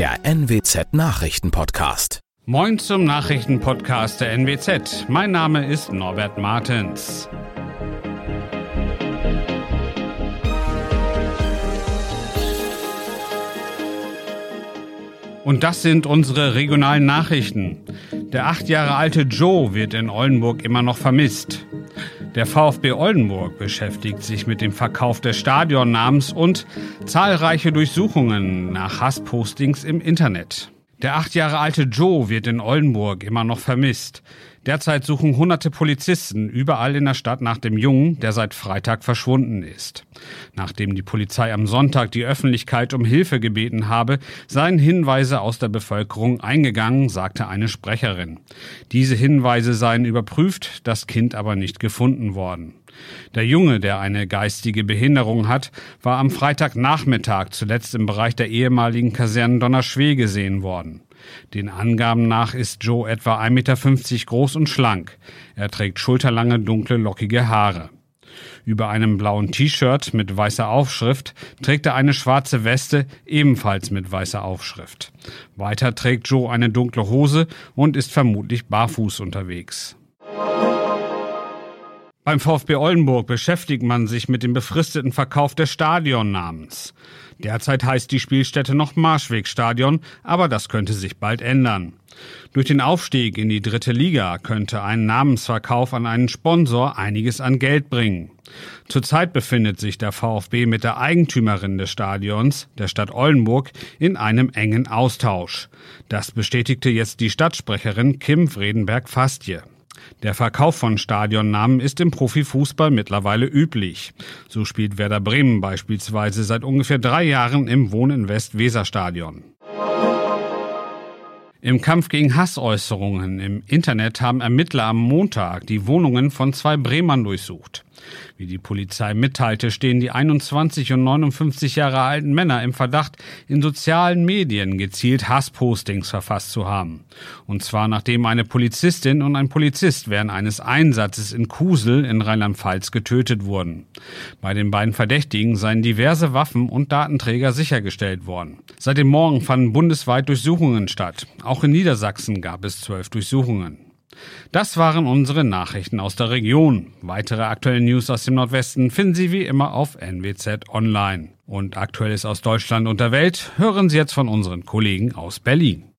der NWZ Nachrichtenpodcast. Moin zum Nachrichtenpodcast der NWZ. Mein Name ist Norbert Martens. Und das sind unsere regionalen Nachrichten. Der acht Jahre alte Joe wird in Oldenburg immer noch vermisst. Der VfB Oldenburg beschäftigt sich mit dem Verkauf des Stadionnamens und zahlreiche Durchsuchungen nach Hasspostings im Internet. Der acht Jahre alte Joe wird in Oldenburg immer noch vermisst. Derzeit suchen hunderte Polizisten überall in der Stadt nach dem Jungen, der seit Freitag verschwunden ist. Nachdem die Polizei am Sonntag die Öffentlichkeit um Hilfe gebeten habe, seien Hinweise aus der Bevölkerung eingegangen, sagte eine Sprecherin. Diese Hinweise seien überprüft, das Kind aber nicht gefunden worden. Der Junge, der eine geistige Behinderung hat, war am Freitagnachmittag zuletzt im Bereich der ehemaligen Kasernen Donnerschwee gesehen worden. Den Angaben nach ist Joe etwa 1,50 Meter groß und schlank. Er trägt schulterlange, dunkle, lockige Haare. Über einem blauen T-Shirt mit weißer Aufschrift trägt er eine schwarze Weste, ebenfalls mit weißer Aufschrift. Weiter trägt Joe eine dunkle Hose und ist vermutlich barfuß unterwegs. Beim VfB Oldenburg beschäftigt man sich mit dem befristeten Verkauf des Stadionnamens. Derzeit heißt die Spielstätte noch Marschwegstadion, aber das könnte sich bald ändern. Durch den Aufstieg in die dritte Liga könnte ein Namensverkauf an einen Sponsor einiges an Geld bringen. Zurzeit befindet sich der VfB mit der Eigentümerin des Stadions, der Stadt Oldenburg, in einem engen Austausch. Das bestätigte jetzt die Stadtsprecherin Kim Vredenberg-Fastje. Der Verkauf von Stadionnamen ist im Profifußball mittlerweile üblich. So spielt Werder Bremen beispielsweise seit ungefähr drei Jahren im Wohninvest Weserstadion. Im Kampf gegen Hassäußerungen im Internet haben Ermittler am Montag die Wohnungen von zwei Bremern durchsucht. Wie die Polizei mitteilte, stehen die 21 und 59 Jahre alten Männer im Verdacht, in sozialen Medien gezielt Hasspostings verfasst zu haben. Und zwar nachdem eine Polizistin und ein Polizist während eines Einsatzes in Kusel in Rheinland-Pfalz getötet wurden. Bei den beiden Verdächtigen seien diverse Waffen und Datenträger sichergestellt worden. Seit dem Morgen fanden bundesweit Durchsuchungen statt. Auch in Niedersachsen gab es zwölf Durchsuchungen. Das waren unsere Nachrichten aus der Region. Weitere aktuelle News aus dem Nordwesten finden Sie wie immer auf NWZ Online. Und Aktuelles aus Deutschland und der Welt hören Sie jetzt von unseren Kollegen aus Berlin.